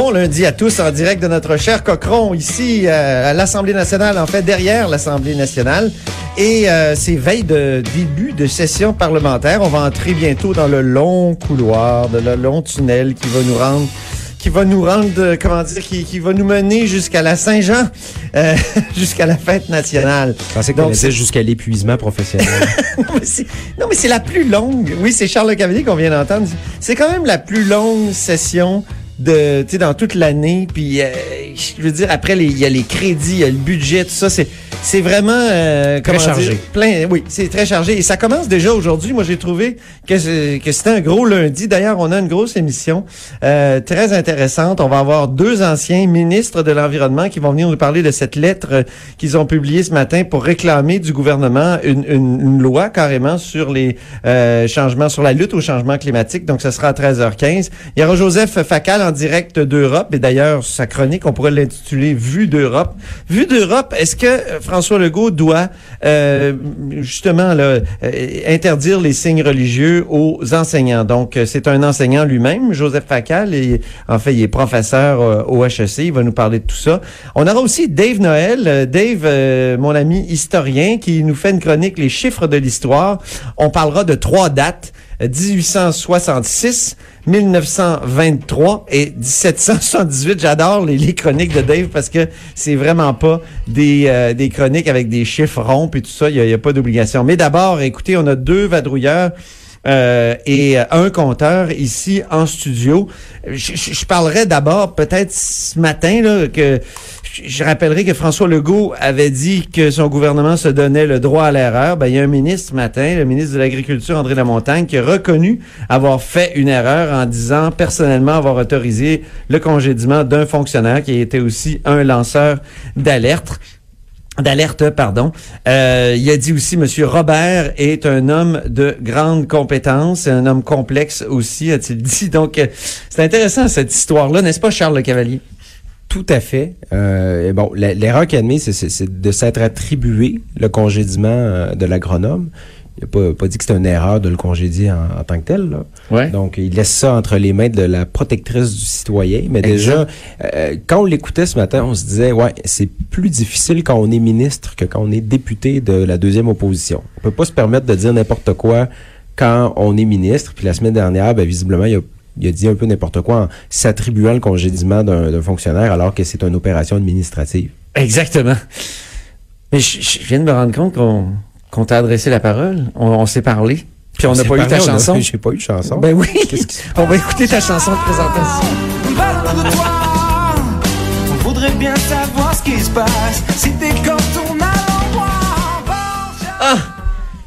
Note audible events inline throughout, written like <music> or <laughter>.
Bon lundi à tous en direct de notre cher Cochron ici euh, à l'Assemblée nationale, en fait derrière l'Assemblée nationale. Et euh, c'est veille de début de session parlementaire. On va entrer bientôt dans le long couloir, de le long tunnel qui va nous rendre qui va nous rendre, euh, comment dire, qui, qui va nous mener jusqu'à la Saint-Jean, euh, <laughs> jusqu'à la fête nationale. Je pensais qu'on était jusqu'à l'épuisement professionnel. <laughs> non, mais c'est- la plus longue. Oui, c'est Charles Le Cavalier qu'on vient d'entendre. C'est quand même la plus longue session de, dans toute l'année. Puis, euh, je veux dire, après, il y a les crédits, il y a le budget, tout ça. C'est, c'est vraiment, euh, comment chargé. dire, plein. Oui, c'est très chargé. Et ça commence déjà aujourd'hui. Moi, j'ai trouvé que, c'était un gros lundi. D'ailleurs, on a une grosse émission euh, très intéressante. On va avoir deux anciens ministres de l'environnement qui vont venir nous parler de cette lettre qu'ils ont publiée ce matin pour réclamer du gouvernement une, une- une loi carrément sur les euh, changements, sur la lutte au changement climatique. Donc, ce sera à 13h15. Il y aura Joseph Facal en direct d'Europe. Et d'ailleurs, sa chronique, on pourrait l'intituler Vue d'Europe. Vue d'Europe, est-ce que euh, François Legault doit euh, justement euh, interdire les signes religieux aux enseignants? Donc, euh, c'est un enseignant lui-même, Joseph Facal, en fait, il est professeur au HEC. Il va nous parler de tout ça. On aura aussi Dave Noël. Dave, mon ami historien, qui nous fait une chronique Les chiffres de l'histoire. On parlera de trois dates. euh, 1866, 1923 et 1778. J'adore les, chroniques de Dave parce que c'est vraiment pas des, euh, des chroniques avec des chiffres ronds et tout ça. Il y a, il y a pas d'obligation. Mais d'abord, écoutez, on a deux vadrouilleurs. Euh, et euh, un compteur ici en studio. Je, parlerai d'abord peut-être ce matin là, que je rappellerai que François Legault avait dit que son gouvernement se donnait le droit à l'erreur. Ben, il y a un ministre ce matin, le ministre de l'Agriculture, André Lamontagne, qui a reconnu avoir fait une erreur en disant personnellement avoir autorisé le congédiement d'un fonctionnaire qui était aussi un lanceur d'alerte d'alerte, pardon. Euh, il a dit aussi, Monsieur Robert est un homme de grande compétence, un homme complexe aussi, a-t-il <laughs> dit. Donc, euh, c'est intéressant cette histoire-là, n'est-ce pas, Charles Le Cavalier? Tout à fait. Euh, bon, l'erreur qu'il a admise, c'est de s'être attribué le congédiement euh, de l'agronome. Il n'a pas, pas dit que c'était une erreur de le congédier en, en tant que tel. Là. Ouais. Donc, il laisse ça entre les mains de la protectrice du citoyen. Mais déjà, euh, quand on l'écoutait ce matin, on se disait, ouais, c'est plus difficile quand on est ministre que quand on est député de la deuxième opposition. On peut pas se permettre de dire n'importe quoi quand on est ministre. Puis la semaine dernière, ben, visiblement, il a il a dit un peu n'importe quoi en s'attribuant le congédiement d'un d'un fonctionnaire alors que c'est une opération administrative. Exactement. Mais je, je viens de me rendre compte qu'on qu'on t'a adressé la parole. On, on s'est parlé. Puis on n'a pas eu ta chanson. J'ai pas eu de chanson. Ben oui. <laughs> On va écouter ta chanson de présentation. On voudrait bien savoir ce qui se passe. Si t'es comme ton endroit. Ah!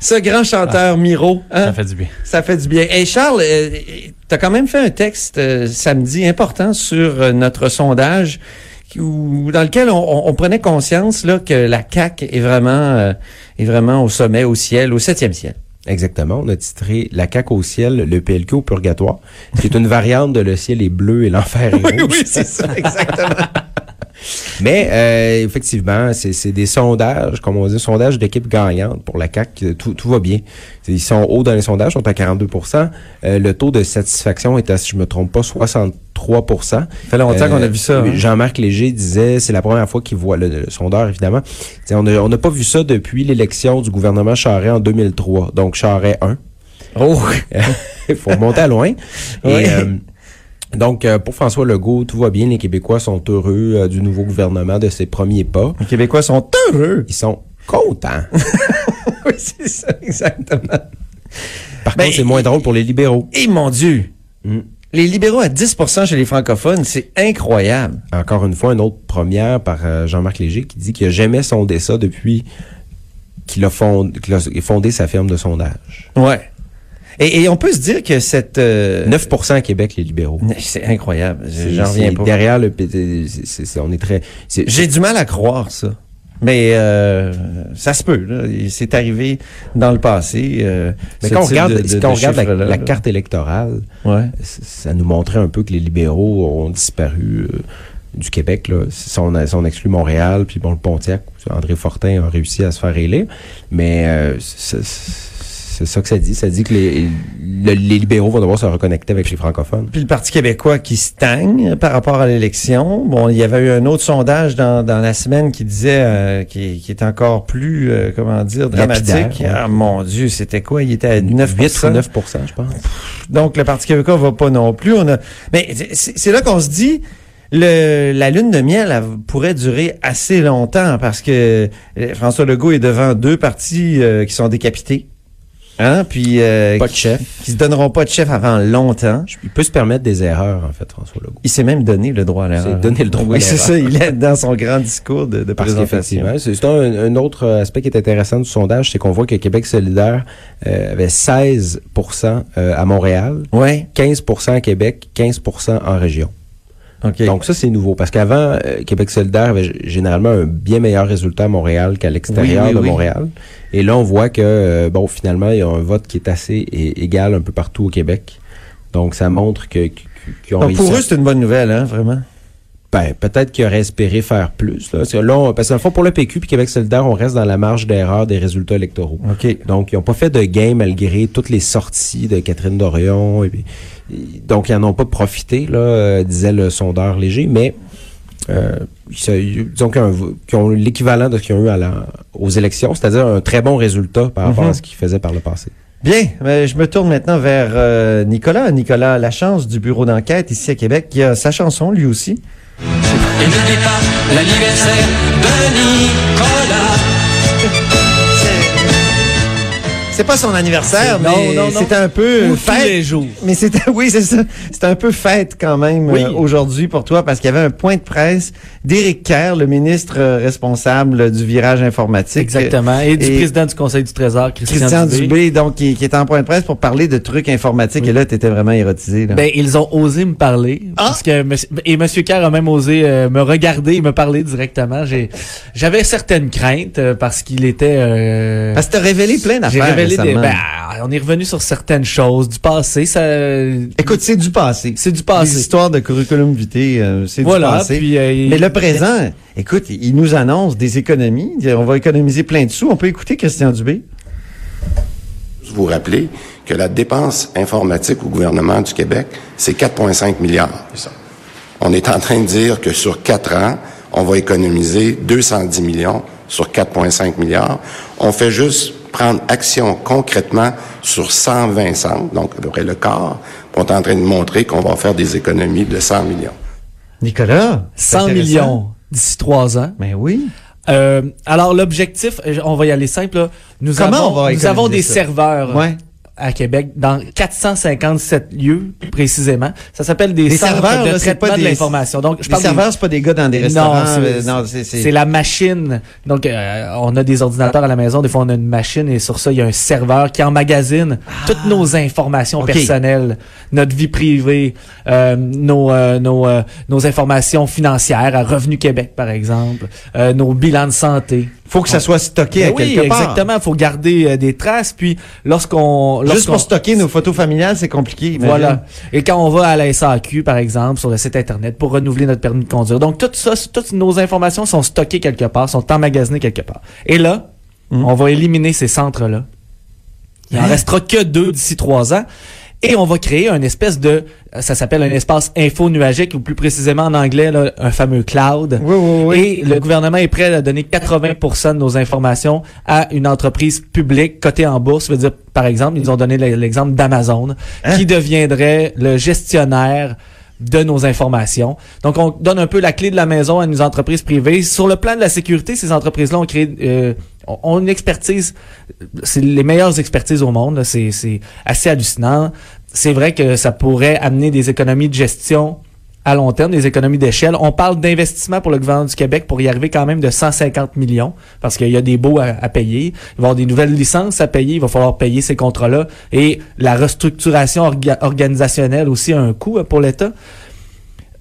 Ce grand chanteur Miro. hein? Ça fait du bien. Ça fait du bien. Et Charles, euh, tu as quand même fait un texte euh, samedi important sur euh, notre sondage où- dans lequel on, on- on prenait conscience là, que la CAQ est vraiment, euh, est vraiment au sommet, au ciel, au septième ciel. Exactement. On a titré La caque au ciel, le PLQ au purgatoire. C'est une variante de Le ciel est bleu et l'enfer est <laughs> rouge. c'est ça, exactement. <laughs> Mais euh, effectivement, c'est des sondages, comme on dit, sondages d'équipe gagnante pour la CAQ. Tout, tout va bien. Ils sont hauts dans les sondages, sont à 42% Euh, Le taux de satisfaction est à, si je me trompe pas, 63% Ça fait longtemps qu'on a vu ça, hein. Jean-Marc Léger disait, c'est la première fois qu'il voit le, le sondeur, évidemment. Disait, On n'a pas vu ça depuis l'élection du gouvernement Charest en 2003. Donc, Charest 1. Oh! <laughs> Il faut remonter à loin. <laughs> Et, euh, Donc, euh, pour François Legault, tout va bien. Les Québécois sont heureux euh, du nouveau gouvernement, de ses premiers pas. Les Québécois sont heureux. Ils sont contents. <laughs> oui, c'est ça, exactement. Par Ben, contre, c'est moins drôle pour les libéraux. Et mon Dieu, Mm. les libéraux à 10% chez les francophones, c'est incroyable. Encore une fois, une autre première par euh, Jean-Marc Léger qui dit qu'il n'a jamais sondé ça depuis qu'il a, fond- a fondé sa firme de sondage. Ouais. Et, et on peut se dire que cette... euh, 9% à Québec, les libéraux. C'est incroyable. J'en reviens pas. Derrière le... on est très... J'ai du mal à croire ça. Mais euh, ça se peut. C'est arrivé dans le passé. euh, Mais quand on regarde, de- de- quand on de regarde la, carte électorale, Ouais. ça nous montrait un peu que les libéraux ont disparu euh, du Québec. Là. Si, on a- si on exclut Montréal, puis bon, le Pontiac, André Fortin a réussi à se faire élire. Mais euh, c'est ça que ça dit. Ça dit que les, le- les libéraux vont devoir se reconnecter avec les francophones. Puis le Parti québécois qui stagne par rapport à l'élection. Bon, il y avait eu un autre sondage dans, dans la semaine qui disait, euh, qui, qui est encore plus, euh, comment dire, dramatique. Ouais. Ah mon Dieu, c'était quoi? Il était à 9 8 ou 9% je pense. Donc, le Parti québécois va pas non plus. On a... Mais c'est là qu'on se dit, le, la lune de miel elle pourrait durer assez longtemps parce que euh, François Legault est devant deux partis euh, qui sont décapités. Hein? Puis euh, Pas de chef. qui se donneront pas de chef avant longtemps. Il peut se permettre des erreurs, en fait, François Legault. Il s'est même donné le droit à l'erreur. s'est donné le droit Oui, à c'est l'erreur. ça. Il est dans son grand discours de, de Parce présentation. c'est c'est un, un autre aspect qui est intéressant du sondage, c'est qu'on voit que Québec solidaire euh, avait 16% euh, à Montréal, Ouais. 15% à Québec, 15% en région. OK. Donc ça, c'est nouveau. Parce qu'avant, euh, Québec solidaire avait généralement un bien meilleur résultat à Montréal qu'à l'extérieur Oui, oui, de oui. Montréal. Et là, on voit que, euh, bon, finalement, il y a un vote qui est assez égal un peu partout au Québec. Donc ça montre que qu- ont Donc, pour à- eux, c'est une bonne nouvelle, hein, vraiment? Ben, peut-être qu'ils auraient espéré faire plus. Là. Parce que là, on- parce que dans le fond, pour le PQ puis Québec solidaire, on reste dans la marge d'erreur des résultats électoraux. OK. Donc, ils n'ont pas fait de gain malgré toutes les sorties de Catherine Dorion. Et puis, et- donc, ils n'en ont pas profité, là, euh, disait le sondeur léger, mais euh, disons qu'ils ont, l'équivalent de ce qu'ils ont eu à la- aux élections, c'est-à-dire un très bon résultat par rapport Mhm. à ce qu'ils faisaient par le passé. Bien, mais je me tourne maintenant vers euh, Nicolas. Nicolas Lachance du bureau d'enquête ici à Québec, qui a sa chanson lui aussi. Et n'oublie pas l'anniversaire de Nicolas. C'est pas son anniversaire, mais c'était un peu Ou tous fête. les jours. Mais c'était <laughs> oui, c'est ça. C'était un peu fête quand même Oui. euh, aujourd'hui pour toi parce qu'il y avait un point de presse d'Éric Kerr, le ministre euh, responsable du virage informatique. Exactement. Et du président du Conseil du Trésor, Christian, Christian Dubé. Dubé, donc qui, qui est en point de presse pour parler de trucs informatiques et là tu étais vraiment érotisé là. Ben, ils ont osé me parler. Ah! Parce que et Monsieur Kerr a même osé euh, me regarder et me parler directement. J'ai, j'avais certaines craintes parce qu'il était. euh, parce que t'as révélé plein d'affaires révélé des. récemment. Ben, on est revenu sur certaines choses du passé. Ça. Écoute, c'est du passé. c'est du Les passé. histoires de curriculum vitae, euh, c'est Voilà. du passé. Puis, euh, Mais le présent, écoute, il nous annonce des économies. On va économiser plein de sous. On peut écouter Christian Dubé. vous rappeler que la dépense informatique au gouvernement du Québec, c'est 4,5 milliards. On est en train de dire que sur quatre ans, on va économiser 210 millions sur 4,5 milliards. On fait juste prendre action concrètement sur 120 centres, donc à peu près le quart. On est en train de montrer qu'on va faire des économies de 100 millions. Nicolas. c'est 100 intéressant. millions d'ici trois ans. Ben oui. Euh, alors l'objectif, euh, on va y aller simple. là. Nous Comment avons, on va nous avons des ça? serveurs Ouais. À Québec dans 457 lieux précisément. Ça s'appelle des Les centres serveurs, de là, c'est traitement pas de des- l'information. Donc je Les parle des- serveurs, c'est pas des gars dans des restaurants. non, c'est la machine. Donc, euh, on a des ordinateurs à la maison. Des fois, on a une machine et sur ça, il y a un serveur qui emmagasine toutes nos informations Ah. Ok. personnelles, notre vie privée, euh, nos, euh, nos, nos informations financières à Revenu Québec, par exemple, nos bilans de santé. Faut que ça soit stocké Ben à oui, quelque part. exactement. Il faut garder des traces. Puis, lorsqu'on... Juste pour stocker nos photos familiales, c'est compliqué. imagine. voilà. Et quand on va à la SAQ, par exemple, sur le site Internet, pour renouveler notre permis de conduire. Donc, tout ça, toutes nos informations sont stockées quelque part, sont emmagasinées quelque part. Et là, Mhm. on va éliminer ces centres-là. Il en Hein? restera que deux d'ici trois ans. Et on va créer un espèce de, ça s'appelle un espace info-nuagique, ou plus précisément en anglais, là, un fameux cloud. Oui, oui, oui. Et le gouvernement est prêt à donner 80% de nos informations à une entreprise publique cotée en bourse. Ça veut dire, par exemple, ils ont donné l'exemple d'Amazon, Hein? qui deviendrait le gestionnaire de nos informations. Donc, on donne un peu la clé de la maison à nos entreprises privées. Sur le plan de la sécurité, ces entreprises-là ont créé, euh, une expertise, c'est les meilleures expertises au monde. c'est assez hallucinant. C'est vrai que ça pourrait amener des économies de gestion à long terme, des économies d'échelle. On parle d'investissement pour le gouvernement du Québec pour y arriver quand même de 150 millions, parce qu'il y a des baux à, payer. Il va y avoir des nouvelles licences à payer, il va falloir payer ces contrats-là. Et la restructuration orga- organisationnelle aussi a un coût euh, pour l'État.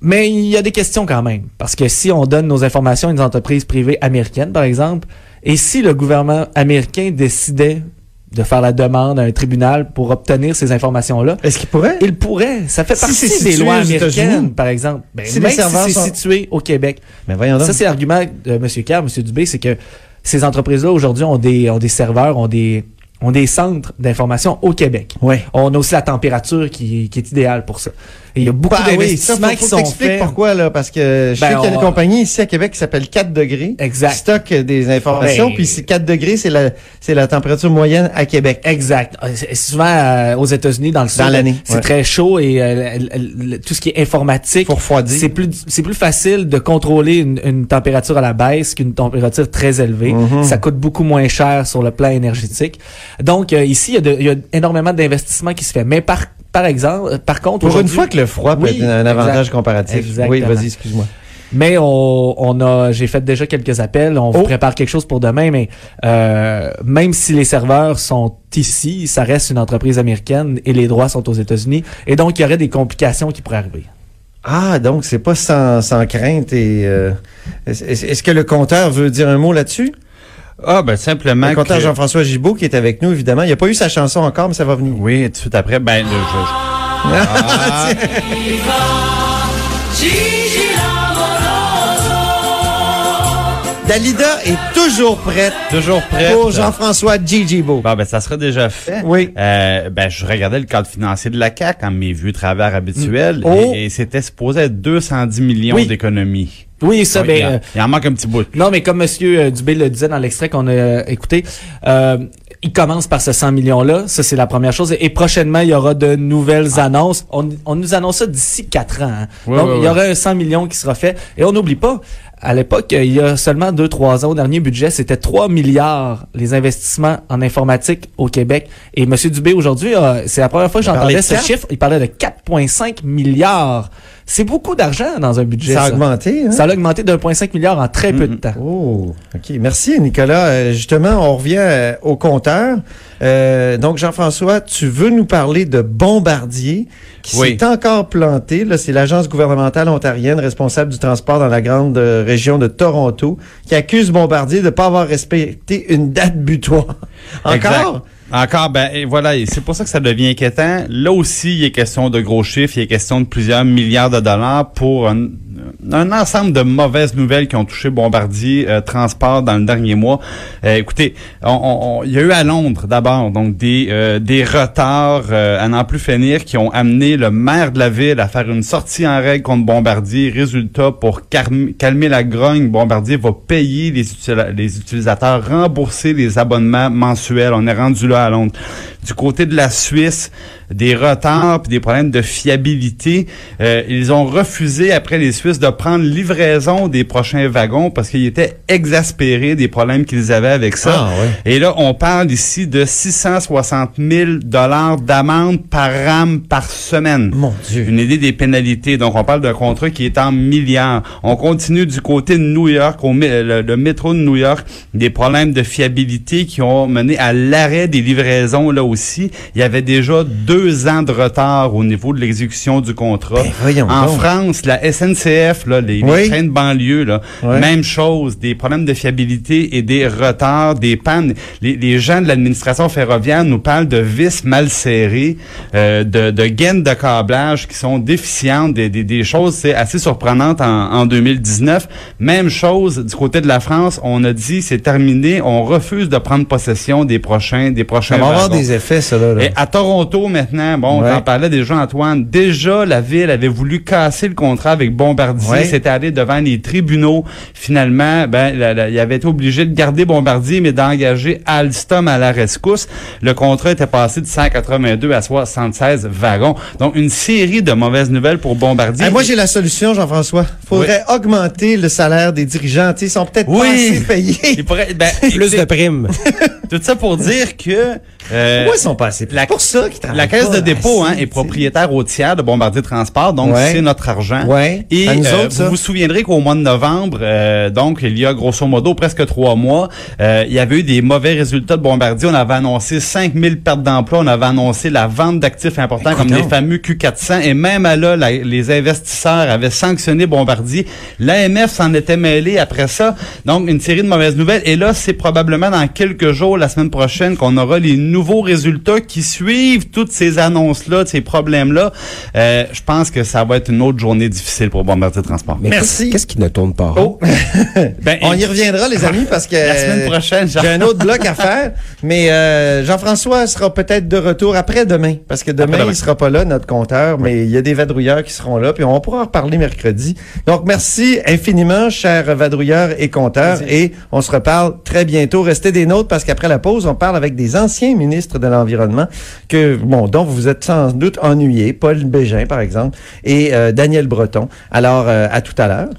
Mais il y a des questions quand même, parce que si on donne nos informations à une entreprise privée américaine, par exemple, et si le gouvernement américain décidait de faire la demande à un tribunal pour obtenir ces informations-là, Est-ce qu'il pourrait? il pourrait. Ça fait Si partie des lois américaines, par exemple. Ben, Si même si c'est sont- situé au Québec. Mais voyons donc. Ça, c'est l'argument de M. Kerr, M. Dubé, c'est que ces entreprises-là, aujourd'hui, ont des, ont des serveurs, ont des, ont des centres d'information au Québec. Ouais. On a aussi la température qui, qui est idéale pour ça. Et il y a beaucoup Bah oui, ça, d'investissements faut, qui faut sont faits. pourquoi, là, parce que je Ben, sais qu'il y a une on- compagnie ici à Québec qui s'appelle 4 degrés. Exact. Qui stocke des informations, Ben- puis c'est 4 degrés, c'est la, c'est la température moyenne à Québec. Exact. Euh, Souvent euh, aux États-Unis, dans le sud, l'année, c'est ouais. très chaud et euh, le- le- le- tout ce qui est informatique, c'est plus c'est plus facile de contrôler une, une température à la baisse qu'une température très élevée. Mm-hmm. Ça coûte beaucoup moins cher sur le plan énergétique. Donc euh, ici, il y, a de- il y a énormément d'investissements qui se fait. Mais par par exemple, euh, par contre, Pour une fois que le froid peut Oui, être un avantage exact. comparatif. Exactement. Oui, vas-y, excuse-moi. Mais on, on a, j'ai fait déjà quelques appels. On Oh. vous prépare quelque chose pour demain, mais euh, même si les serveurs sont ici, ça reste une entreprise américaine et les droits sont aux États-Unis. Et donc, il y aurait des complications qui pourraient arriver. Ah, donc c'est pas sans, sans crainte et euh, est-ce que le compteur veut dire un mot là-dessus? Ah, ben simplement. Le compteur que- Jean-François Gibault qui est avec nous, évidemment. Il n'a pas eu sa chanson encore, mais ça va venir. Oui, tout de suite après, ben, le- je- Ah, <laughs> tiens. Dalida est toujours prête toujours prêt. pour Jean-François Gigi Beau. Bon, ben, ça sera déjà fait. Oui. Euh, ben, je regardais le cadre financier de la CAQ en mes vues travers habituels Oh. et, et c'était supposé être 210 millions Oui. d'économies. Oui, ça, Oui, ben, il, en, euh, il en manque un petit bout. non, mais comme Monsieur euh, Dubé le disait dans l'extrait qu'on a euh, écouté, euh, il commence par ce 100 millions-là. Ça, c'est la première chose. Et prochainement, il y aura de nouvelles annonces. On, on nous annonce ça d'ici quatre ans. hein. Ouais, Donc, il y aura un 100 millions qui sera fait. Et on n'oublie pas, à l'époque, il y a seulement deux, trois ans, au dernier budget, c'était 3 milliards les investissements en informatique au Québec. Et M. Dubé, aujourd'hui, euh, c'est la première fois que parlait j'entendais de ce chiffre. Il parlait de 4,5 milliards. C'est beaucoup d'argent dans un budget. Ça a ça. augmenté, hein? Ça a augmenté de 1,5 milliard en très peu de temps. Oh, OK. Merci, Nicolas. Euh, justement, on revient euh, au compteur. Euh, donc, Jean-François, tu veux nous parler de Bombardier qui Oui. s'est encore planté. C'est l'agence gouvernementale ontarienne responsable du transport dans la grande euh, région de Toronto qui accuse Bombardier de ne pas avoir respecté une date butoir. <laughs> Encore? Exact. Encore, ben et voilà, c'est pour ça que ça devient inquiétant. Là aussi, il est question de gros chiffres, il est question de plusieurs milliards de dollars pour un, un ensemble de mauvaises nouvelles qui ont touché Bombardier euh, Transport dans le dernier mois. Euh, écoutez, il y a eu à Londres d'abord donc des euh, des retards euh, à n'en plus finir qui ont amené le maire de la ville à faire une sortie en règle contre Bombardier. Résultat, pour calmer, la grogne, Bombardier va payer les utilisateurs, rembourser les abonnements mensuels. On est rendu là à Londres. Du côté de la Suisse, des retards puis des problèmes de fiabilité. Euh, ils ont refusé, après les Suisses, de prendre livraison des prochains wagons parce qu'ils étaient exaspérés des problèmes qu'ils avaient avec ça. Ah, ouais. Et là, on parle ici de 660 000 dollars d'amende par rame par semaine. Mon Dieu. Une idée des pénalités. Donc, on parle d'un contrat qui est en milliards. On continue du côté de New York, au, le, le métro de New York, des problèmes de fiabilité qui ont mené à l'arrêt des livraisons là aussi. Il y avait déjà deux ans de retard au niveau de l'exécution du contrat. Ben, en donc. France, la SNCF, là, les, les Oui. trains de banlieue, là, même chose, des problèmes de fiabilité et des retards, des pannes. Les, les gens de l'administration ferroviaire nous parlent de vis mal serrées, euh, de, de gaines de câblage qui sont déficientes, des, des, des choses c'est assez surprenantes en, en 2019. Même chose du côté de la France, on a dit c'est terminé, on refuse de prendre possession des prochains des prochains Ça va avoir des effets, ça, là. là. Et à Toronto maintenant, bon, Ouais. on en parlait déjà Antoine, déjà la ville avait voulu casser le contrat avec Bombardier. Ouais. C'était allé devant les tribunaux. Finalement, ben, la- la- il avait été obligé de garder Bombardier, mais d'engager Alstom à la rescousse. Le contrat était passé de 182 à 76 wagons. Donc, une série de mauvaises nouvelles pour Bombardier. Moi, j'ai la solution, Jean-François. Faudrait augmenter le salaire des dirigeants. Ils sont peut-être pas assez payés. <laughs> Il pourrait- ben, Plus de primes. <laughs> Tout ça pour dire que... euh, Pourquoi ils sont pas assez payés? la- C'est pour ça qu'ils travaillent La caisse de dépôt assez, hein, est propriétaire au tiers de Bombardier Transport, donc Ouais. c'est notre argent. Ouais. Et euh, autres, vous vous souviendrez qu'au mois de novembre, euh, donc il y a grosso modo presque trois mois, euh, il y avait eu des mauvais résultats de Bombardier. On avait annoncé 5000 pertes d'emplois, on avait annoncé la vente d'actifs importants comme les fameux Q400 et même à là, la- les investisseurs avaient sanctionné Bombardier. L'AMF s'en était mêlé après ça. Donc une série de mauvaises nouvelles. Et là, c'est probablement dans quelques jours, la semaine prochaine, qu'on aura les nouveaux résultats qui suivent toutes ces annonces-là, de ces problèmes-là. Euh, je pense que ça va être une autre journée difficile pour Bombardier Transport. Mais Merci. Qu'est-ce qui ne tourne pas? Rond? Oh. <laughs> Ben, On y reviendra, les amis, parce que <laughs> La semaine prochaine, j'ai un autre bloc à faire. Mais euh, Jean-François sera peut-être de retour après demain, parce que demain, Après-demain. il sera pas là, notre compteur, mais il y a des vadrouilleurs qui seront là, puis on pourra en reparler mercredi. Donc, merci infiniment, chers vadrouilleurs et compteurs, et on se reparle très bientôt. Restez des nôtres, parce qu'après la pause, on parle avec des anciens ministres de l'Environnement, que bon, dont vous vous êtes sans doute ennuyés, Paul Bégin, par exemple, et euh, Daniel Breton. Alors, euh, à tout à l'heure.